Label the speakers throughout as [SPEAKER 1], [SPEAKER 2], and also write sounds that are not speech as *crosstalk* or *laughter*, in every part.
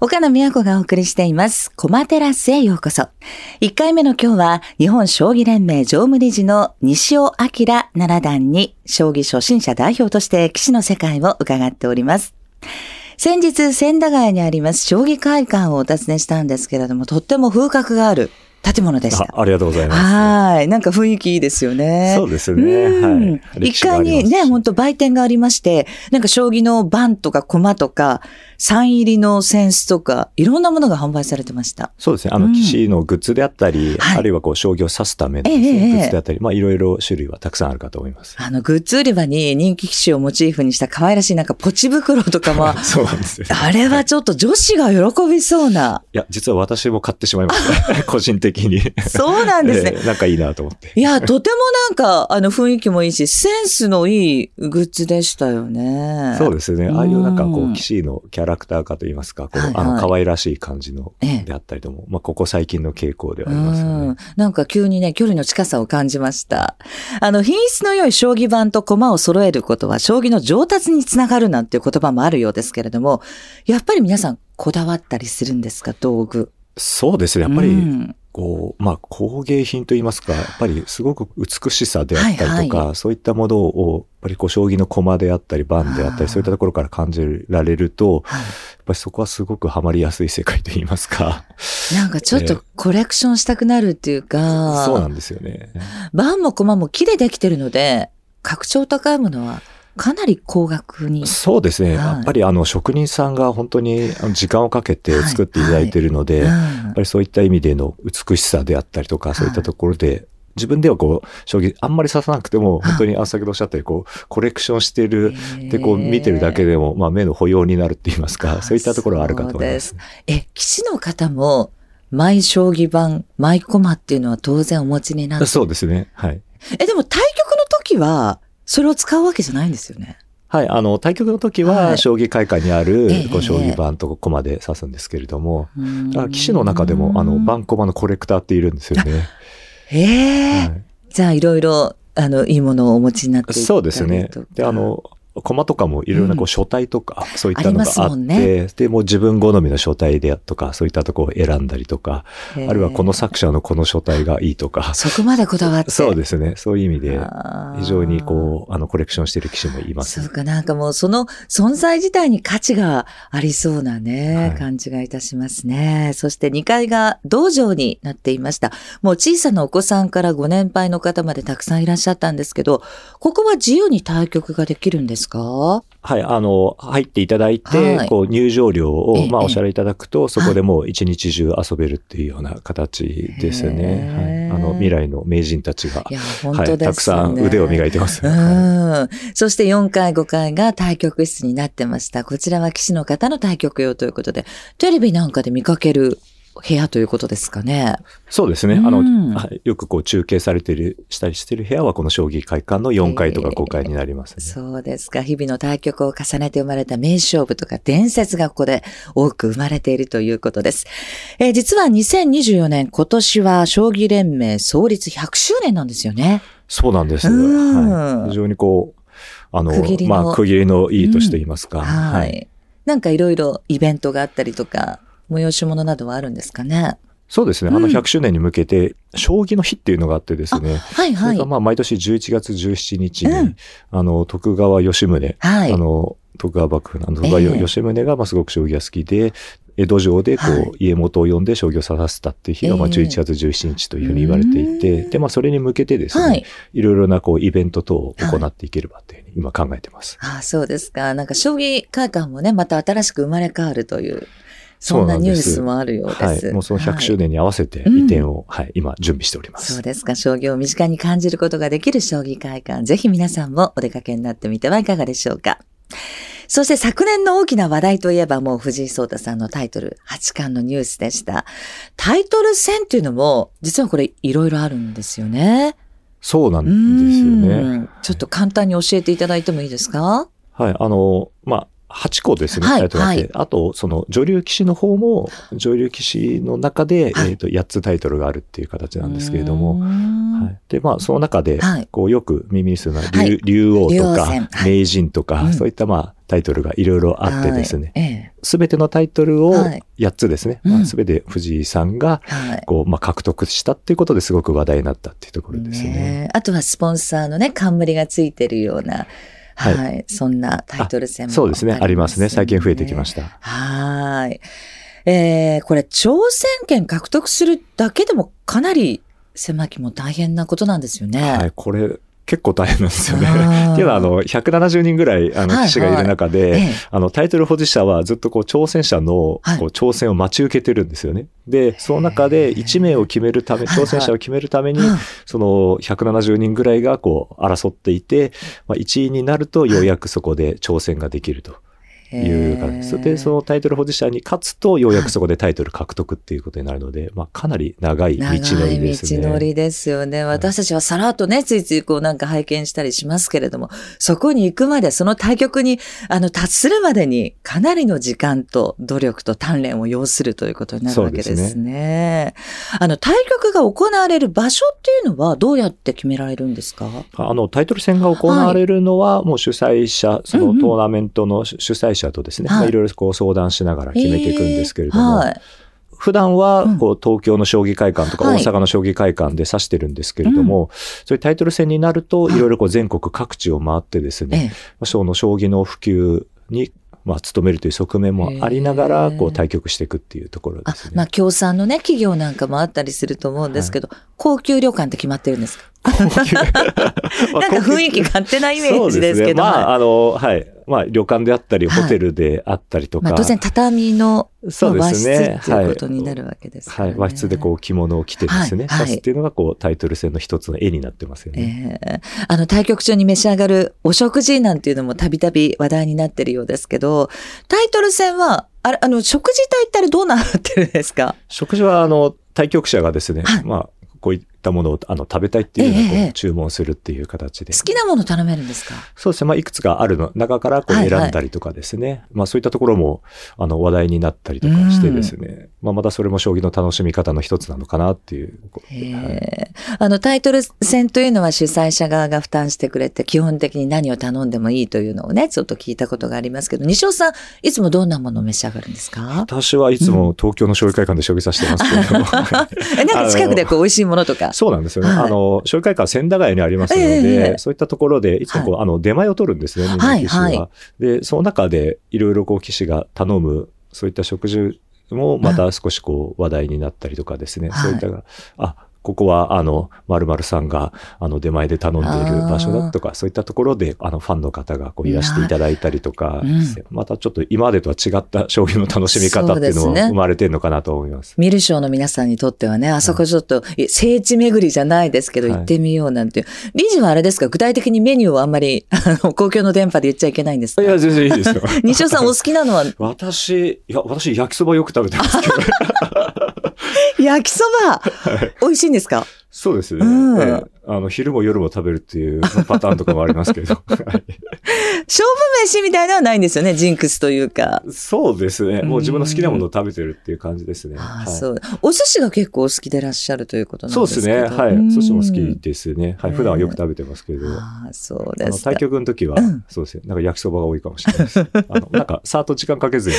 [SPEAKER 1] 岡野美和子がお送りしています。コマテラスへようこそ。1回目の今日は、日本将棋連盟常務理事の西尾明七段に、将棋初心者代表として棋士の世界を伺っております。先日、千駄ヶ谷にあります将棋会館をお尋ねしたんですけれども、とっても風格がある建物でした。
[SPEAKER 2] あありがとうございます。
[SPEAKER 1] はい。なんか雰囲気いいですよね。
[SPEAKER 2] そうですね。
[SPEAKER 1] うん
[SPEAKER 2] はい。
[SPEAKER 1] 一階にね、本当売店がありまして、なんか将棋の盤とか駒とか、サイン入りのセンスとか、いろんなものが販売されてました。
[SPEAKER 2] そうですね。あの、
[SPEAKER 1] うん
[SPEAKER 2] 棋士のグッズであったり、
[SPEAKER 1] はい
[SPEAKER 2] あるいはこう、将棋を指すためのグッズであったり、まあ、いろいろ種類はたくさんあるかと思います。
[SPEAKER 1] あの、グッズ売り場に人気機種をモチーフにした可愛らしいなんかポチ袋とかも、*laughs*
[SPEAKER 2] そうなんですよ。
[SPEAKER 1] あれはちょっと女子が喜びそうな。
[SPEAKER 2] いや、実は私も買ってしまいました。*laughs* 個人的に。
[SPEAKER 1] そうなんですね。
[SPEAKER 2] ええなんかいいなと思って。
[SPEAKER 1] いや、とてもなんか、あの、雰囲気もいいし、センスのいいグッズでしたよね。
[SPEAKER 2] そうですね。ああいうなんかこ
[SPEAKER 1] うん
[SPEAKER 2] う、棋士のキャラクター化といいますか、こう、
[SPEAKER 1] はいはい
[SPEAKER 2] あの、可愛らしい感じの、
[SPEAKER 1] ええ
[SPEAKER 2] であったりとも、まあ、ここ最近の傾向ではあ
[SPEAKER 1] う
[SPEAKER 2] りますよ
[SPEAKER 1] ん
[SPEAKER 2] ね。。
[SPEAKER 1] なんか急にね、距離の近さを感じました。あの、品質の良い将棋盤と駒を揃えることは、将棋の上達につながるなんていう言葉もあるようですけれども、やっぱり皆さんこだわったりするんですか、道具。
[SPEAKER 2] そうですね。やっぱり、
[SPEAKER 1] うん
[SPEAKER 2] こう、まあ、工芸品といいますか、やっぱりすごく美しさであったりとか、
[SPEAKER 1] はい
[SPEAKER 2] そういったものを、やっぱりこう、将棋の駒であったり、盤であったり、そういったところから感じられると、
[SPEAKER 1] はい
[SPEAKER 2] やっぱりそこはすごくハマりやすい世界といいますか。*laughs*
[SPEAKER 1] なんかちょっとコレクションしたくなるっていうか、
[SPEAKER 2] そうなんですよね。
[SPEAKER 1] 盤も駒も木でできてるので、格調高いものはかなり高額に。
[SPEAKER 2] そうですね。
[SPEAKER 1] はい
[SPEAKER 2] やっぱりあの、職人さんが本当に時間をかけて作っていただいているので、
[SPEAKER 1] うん
[SPEAKER 2] やっぱりそういった意味での美しさであったりとか、
[SPEAKER 1] はい
[SPEAKER 2] そういったところで、自分ではこう、将棋あんまり指さなくても、本当に、あ、先ほどおっしゃったように、こう、コレクションしてる、で、こう、見てるだけでも、まあ、目の保養になるって言いますか、そういったところはあるかと思います。
[SPEAKER 1] え、棋士の方も、マイ将棋盤、マイコマっていうのは当然お持ちになって。
[SPEAKER 2] そうですね。はい。
[SPEAKER 1] え、でも対局の時は、それを使うわけじゃないんですよね。
[SPEAKER 2] はい。あの、対局の時
[SPEAKER 1] は
[SPEAKER 2] 将棋会館にあ
[SPEAKER 1] え
[SPEAKER 2] る
[SPEAKER 1] え、
[SPEAKER 2] こう、将棋盤と駒で指すんですけれども、
[SPEAKER 1] うん
[SPEAKER 2] だから棋士の中でも、あの、盤駒のコレクターっているんですよね。
[SPEAKER 1] ええ
[SPEAKER 2] はい
[SPEAKER 1] じゃあいろいろ、あの、いいものをお持ちになってい
[SPEAKER 2] そうですね。で、あ、の、駒とかもいろいろなこ
[SPEAKER 1] う
[SPEAKER 2] 書体とか、そういったのが
[SPEAKER 1] あ
[SPEAKER 2] って、
[SPEAKER 1] もんね
[SPEAKER 2] で、もう自分好みの書体でとか、そういったところを選んだりとか、あるいはこの作者のこの書体がいいとか、
[SPEAKER 1] そこまでこだわって。*laughs*
[SPEAKER 2] そうですね。そういう意味で、非常にこう、あの、コレクションしている棋士もいます
[SPEAKER 1] そう。かなんかもうその存在自体に価値がありそうなね、
[SPEAKER 2] はい
[SPEAKER 1] 感じがいたしますね。そして2階が道場になっていました。もう小さなお子さんからご年配の方までたくさんいらっしゃったんですけど、ここは自由に対局ができるんですか？
[SPEAKER 2] はい、あの、入っていただいて、
[SPEAKER 1] はい
[SPEAKER 2] こう、入場料を、
[SPEAKER 1] ええ
[SPEAKER 2] まあ、お支払いいただくと、そこでもう一日中遊べるっていうような形ですね。はい。あの、未来の名人たちが
[SPEAKER 1] い、や、本
[SPEAKER 2] はい、
[SPEAKER 1] 当ですね。
[SPEAKER 2] たくさん腕を磨いてます。
[SPEAKER 1] う
[SPEAKER 2] はい
[SPEAKER 1] ん。そして4階、5階が対局室になってました。こちらは棋士の方の対局用ということで、テレビなんかで見かける部屋ということですかね。
[SPEAKER 2] そうですね。あの、
[SPEAKER 1] うん
[SPEAKER 2] はいよくこう中継されてる、したりしてる部屋はこの将棋会館の4階とか5階になりますね。
[SPEAKER 1] そうですか。日々の対局を重ねて生まれた名勝負とか伝説がここで多く生まれているということです。えー実は2024年、今年は将棋連盟創立100周年なんですよね。
[SPEAKER 2] そうなんです。
[SPEAKER 1] うん
[SPEAKER 2] はい、非常にこう、あの、
[SPEAKER 1] 区切りの
[SPEAKER 2] まあ、区切りのいい年と言いますか。
[SPEAKER 1] はい。なんかいろいろイベントがあったりとか、催し物などはあるんですかね？
[SPEAKER 2] そうですね。あの100周年に向けて、将棋の日っていうのがあってですね。
[SPEAKER 1] はいはい
[SPEAKER 2] それが。まあ毎年11月17日に、
[SPEAKER 1] うん
[SPEAKER 2] あの、徳川吉宗、
[SPEAKER 1] はい。
[SPEAKER 2] あの、徳川幕府の徳川
[SPEAKER 1] ええ
[SPEAKER 2] 吉宗がまあすごく将棋が好きで、江戸城でこう、
[SPEAKER 1] はい
[SPEAKER 2] 家元を呼んで将棋を指させたっていう日がまあ
[SPEAKER 1] ええ
[SPEAKER 2] 11月17日というふうに言われていて、
[SPEAKER 1] うん
[SPEAKER 2] で、まあそれに向けてですね、
[SPEAKER 1] はい
[SPEAKER 2] い、ろいろなこうイベント等を行っていければというふうに今考えてます。
[SPEAKER 1] ああ、そうですか。なんか将棋会館もね、また新しく生まれ変わるという、そんなニュースもあるようです。
[SPEAKER 2] はい。もうその100周
[SPEAKER 1] はい
[SPEAKER 2] 年に合わせて
[SPEAKER 1] うん
[SPEAKER 2] 移転を、はい、今準備しております。
[SPEAKER 1] そうですか。将棋を身近に感じることができる将棋会館。ぜひ皆さんもお出かけになってみてはいかがでしょうか。そして昨年の大きな話題といえばもう藤井聡太さんのタイトル、八冠のニュースでした。タイトル戦っていうのも、実はこれいろいろあるんですよね。
[SPEAKER 2] そうなんですよね。
[SPEAKER 1] うんちょっと簡単に教えていただいてもいいですか？
[SPEAKER 2] はい。あの、まあ、8個ですね、
[SPEAKER 1] はい
[SPEAKER 2] タイトルがあって、
[SPEAKER 1] はい。
[SPEAKER 2] あと、その女流棋士の方も、女流棋士の中で、
[SPEAKER 1] はい。
[SPEAKER 2] えっ、と、8つタイトルがあるっていう形なんですけれども、
[SPEAKER 1] は
[SPEAKER 2] はい。で、まあ、その中で、
[SPEAKER 1] はい。
[SPEAKER 2] こう、よく耳にするのは、
[SPEAKER 1] はい。
[SPEAKER 2] 竜竜王とか名人とか、
[SPEAKER 1] うん。
[SPEAKER 2] そういった、まあ、タイトルがいろいろあってですね。すべてのタイトルを
[SPEAKER 1] はい。
[SPEAKER 2] 8つですね。
[SPEAKER 1] うん。
[SPEAKER 2] まあ、すべて藤井さんが、
[SPEAKER 1] はい。
[SPEAKER 2] こう、まあ、獲得したっていうことですごく話題になったっていうところですね。
[SPEAKER 1] ねえ。あとはスポンサーのね、冠がついてるような、は、
[SPEAKER 2] はいい
[SPEAKER 1] そんなタイトル戦も
[SPEAKER 2] そうですね。ありますね。最近増えてきました。
[SPEAKER 1] はーい。えー、これ、挑戦権獲得するだけでもかなり狭きも大変なことなんですよね。
[SPEAKER 2] はい、これ、結構大変なんですよね。っていうのは、あの、170人ぐらい、あの、
[SPEAKER 1] はい
[SPEAKER 2] 棋士がいる中で、
[SPEAKER 1] ええ。
[SPEAKER 2] あの、タイトル保持者はずっとこう、挑戦者の、
[SPEAKER 1] はい。
[SPEAKER 2] こう、挑戦を待ち受けてるんですよね。で、その中で1名を決めるため、
[SPEAKER 1] はいはい。
[SPEAKER 2] 挑戦者を決めるために、
[SPEAKER 1] うん。
[SPEAKER 2] その170人ぐらいがこう、争っていて、まあ、1位になると、ようやくそこで挑戦ができるという感じでそのタイトル保持者に勝つと、ようやくそこでタイトル獲得っていうことになるので、まあ、かなり長い道のりですね。
[SPEAKER 1] 道のりですよね。私たちはさらっとね、ついついこうなんか拝見したりしますけれども、そこに行くまで、その対局に、あの、達するまでに、かなりの時間と努力と鍛錬を要するということになるわけですね。
[SPEAKER 2] す
[SPEAKER 1] あの、対局が行われる場所っていうのは、どうやって決められるんですか？
[SPEAKER 2] あの、タイトル戦が行われるのは、もう主催者、そのトーナメントの主主催者とですね、
[SPEAKER 1] はい。
[SPEAKER 2] まあいろいろこう相談しながら決めていくんですけれども、
[SPEAKER 1] はい。
[SPEAKER 2] 普段は
[SPEAKER 1] うん。
[SPEAKER 2] こう東京の将棋会館とか
[SPEAKER 1] はい。
[SPEAKER 2] 大阪の将棋会館で指してるんですけれども、そういうタイトル戦になると、
[SPEAKER 1] はい。
[SPEAKER 2] いろいろこう全国各地を回ってですね、
[SPEAKER 1] ええ。
[SPEAKER 2] その将棋の普及に、まあ、努めるという側面もありながら、こう対局していくっていうところで
[SPEAKER 1] あ
[SPEAKER 2] すね。
[SPEAKER 1] まあ、協賛のね、企業なんかもあったりすると思うんですけど、高級旅館って決まってるんですか？
[SPEAKER 2] 高級
[SPEAKER 1] なんか雰囲気勝手なイメージですけど。
[SPEAKER 2] ね。ま
[SPEAKER 1] はい
[SPEAKER 2] あ、あの、はい。まあ、旅館であったり、
[SPEAKER 1] はい
[SPEAKER 2] ホテルであったりとか。
[SPEAKER 1] まあ、当然畳の
[SPEAKER 2] そうですね。
[SPEAKER 1] っていうことになるわけですからね
[SPEAKER 2] はい。和室でこう着物を着てですね、
[SPEAKER 1] はい
[SPEAKER 2] っていうのがこうタイトル戦の一つの絵になってますよね。
[SPEAKER 1] ええあの、対局中に召し上がるお食事なんていうのもたびたび話題になってるようですけど、タイトル戦は、あれ、あの、食事帯ってあれどうなってるんですか？
[SPEAKER 2] 食事はあの、対局者がですね、
[SPEAKER 1] はい
[SPEAKER 2] まあ、こういったものをあの食べたいっていうのをこう
[SPEAKER 1] ええええ
[SPEAKER 2] 注文するっていう形で。
[SPEAKER 1] 好きなもの頼めるんですか？
[SPEAKER 2] そうですね。まあ、いくつかあるの中からこう
[SPEAKER 1] はいはい
[SPEAKER 2] 選んだりとかですね。まあ、そういったところも、あの、話題になったりとかしてですね。まあ、またそれも将棋の楽しみ方の一つなのかなっていう。
[SPEAKER 1] へ
[SPEAKER 2] はい
[SPEAKER 1] えあの、タイトル戦というのは主催者側が負担してくれて、基本的に何を頼んでもいいというのをね、ちょっと聞いたことがありますけど、西尾さん、いつもどんなものを召し上がるんですか？
[SPEAKER 2] 私はいつも東京の将棋会館で将棋指してますけれども。*laughs*
[SPEAKER 1] え、なんか近くでこう美味しいものとか。
[SPEAKER 2] そうなんですよね。
[SPEAKER 1] はい
[SPEAKER 2] あの、将棋会館千駄ヶ谷にありますので、
[SPEAKER 1] ええ
[SPEAKER 2] そういったところで、いつもこう、あの、出前を取るんですね、みんな
[SPEAKER 1] はい
[SPEAKER 2] 棋士は。
[SPEAKER 1] はい
[SPEAKER 2] で、その中で、いろいろこう、棋士が頼む、そういった食事も、また少しこう、話題になったりとかですね。
[SPEAKER 1] はい
[SPEAKER 2] そういったが、あ、ここは、あの、〇〇さんが、あの、出前で頼んでいる場所だとか、そういったところで、あの、ファンの方が、こう、いらしていただいたりとかして、またちょっと今までとは違った将棋の楽しみ方っていうのも
[SPEAKER 1] そうですね
[SPEAKER 2] 生まれてるのかなと思います。
[SPEAKER 1] 見る賞の皆さんにとってはね、あそこちょっと、い聖地巡りじゃないですけど、
[SPEAKER 2] はい
[SPEAKER 1] 行ってみようなんていう。理事はあれですか？具体的にメニューをあんまり、*laughs* あの、公共の電波で言っちゃいけないんですか？
[SPEAKER 2] いや、全然いいですよ。*laughs*
[SPEAKER 1] 西尾さんお好きなのは、*laughs*
[SPEAKER 2] 私、いや、私、焼きそばよく食べてますけど。
[SPEAKER 1] 焼きそば美味しいんですか？
[SPEAKER 2] そうですね、
[SPEAKER 1] うん
[SPEAKER 2] ええあの、昼も夜も食べるっていうパターンとかもありますけど。は *laughs* い
[SPEAKER 1] 勝負飯みたいなのはないんですよね、ジンクスというか。
[SPEAKER 2] そうですね。もう自分の好きなものを食べてるっていう感じですね。はい
[SPEAKER 1] そう。お寿司が結構お好きでいらっしゃるということなんです
[SPEAKER 2] そうですね。はい。寿司も好きですね。はい。
[SPEAKER 1] うん
[SPEAKER 2] 普段はよく食べてますけど。
[SPEAKER 1] ああ、そう
[SPEAKER 2] あ
[SPEAKER 1] です
[SPEAKER 2] 対局の時は、
[SPEAKER 1] うん
[SPEAKER 2] そうですね。なんか焼きそばが多いかもしれないです。*laughs* あの、なんか、さーっと時間かけずに、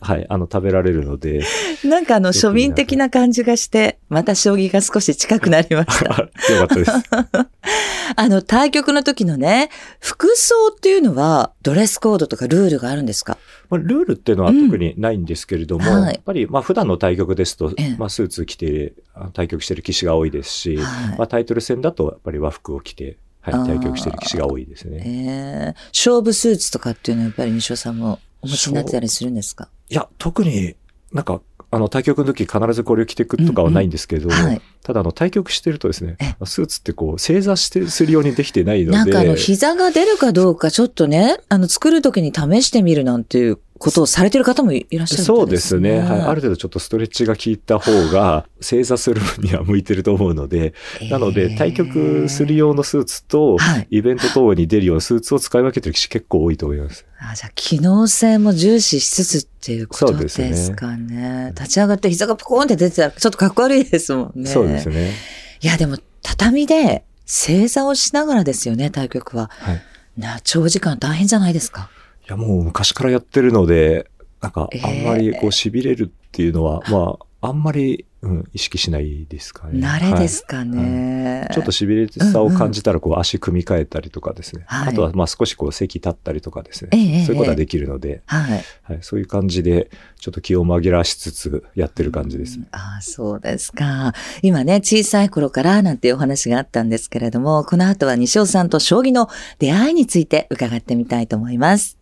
[SPEAKER 2] はい、あの、食べられるので、
[SPEAKER 1] なんかあの、庶民的な感じがして、また将棋が少し近くなりました。*laughs*
[SPEAKER 2] よかったです。*laughs*
[SPEAKER 1] あの、対局の時のね、服装っていうのは、ドレスコードとかルールがあるんですか？
[SPEAKER 2] まあ、ルールっていうのは特にないんですけれども、
[SPEAKER 1] うんはい。
[SPEAKER 2] やっぱり、まあ、普段の対局ですと
[SPEAKER 1] ええ、
[SPEAKER 2] まあ、スーツ着て、あ対局してる棋士が多いですし、
[SPEAKER 1] はい。
[SPEAKER 2] まあ、タイトル戦だと、やっぱり和服を着て、はい対局してる棋士が多いですね。
[SPEAKER 1] ええ。勝負スーツとかっていうのはやっぱり西尾さんもお持ちになってたりするんですか？
[SPEAKER 2] いや、特になんか、あの、対局の時必ずこれを着てくとかはないんですけど、
[SPEAKER 1] はい。
[SPEAKER 2] ただ、あの、対局してるとですね
[SPEAKER 1] え、
[SPEAKER 2] スーツってこう、正座してするようにできてないので、
[SPEAKER 1] なんかあの、膝が出るかどうかちょっとね、あの、作る時に試してみるなんていうことをされてる方もいらっしゃるみた
[SPEAKER 2] そ
[SPEAKER 1] いう
[SPEAKER 2] ですね。はい。ある程度ちょっとストレッチが効いた方が、正座する分には向いてると思うので、なので、対局する
[SPEAKER 1] よ。
[SPEAKER 2] 用のスーツと
[SPEAKER 1] はい、
[SPEAKER 2] イベント等に出るようなスーツを使い分けてる棋士結構多いと思います。
[SPEAKER 1] あじゃあ、機能性も重視しつつっていうことですかね。立ち上がって膝がポコーンって出てたら、ちょっとかっこ悪いですもんね。
[SPEAKER 2] そうですね。
[SPEAKER 1] いや、でも、畳で正座をしながらですよね、対局は。
[SPEAKER 2] はい。
[SPEAKER 1] な、長時間大変じゃないですか。
[SPEAKER 2] いや、もう昔からやってるので、なんかあんまりこう痺れるっていうのは、まあ、あんまり、うん、意識しないですかね。
[SPEAKER 1] 慣れですかね。
[SPEAKER 2] はい、ちょっと痺れさを感じたら、こう足組み替えたりとかですね。うんうん、あとは、まあ少しこう席立ったりとかですね。そういうことができるので、はい、はい、そういう感じで、ちょっと気を紛らわしつつやってる感じです。
[SPEAKER 1] うん、ああ、そうですか。今ね、小さい頃からなんていうお話があったんですけれども、この後は西尾さんと将棋の出会いについて伺ってみたいと思います。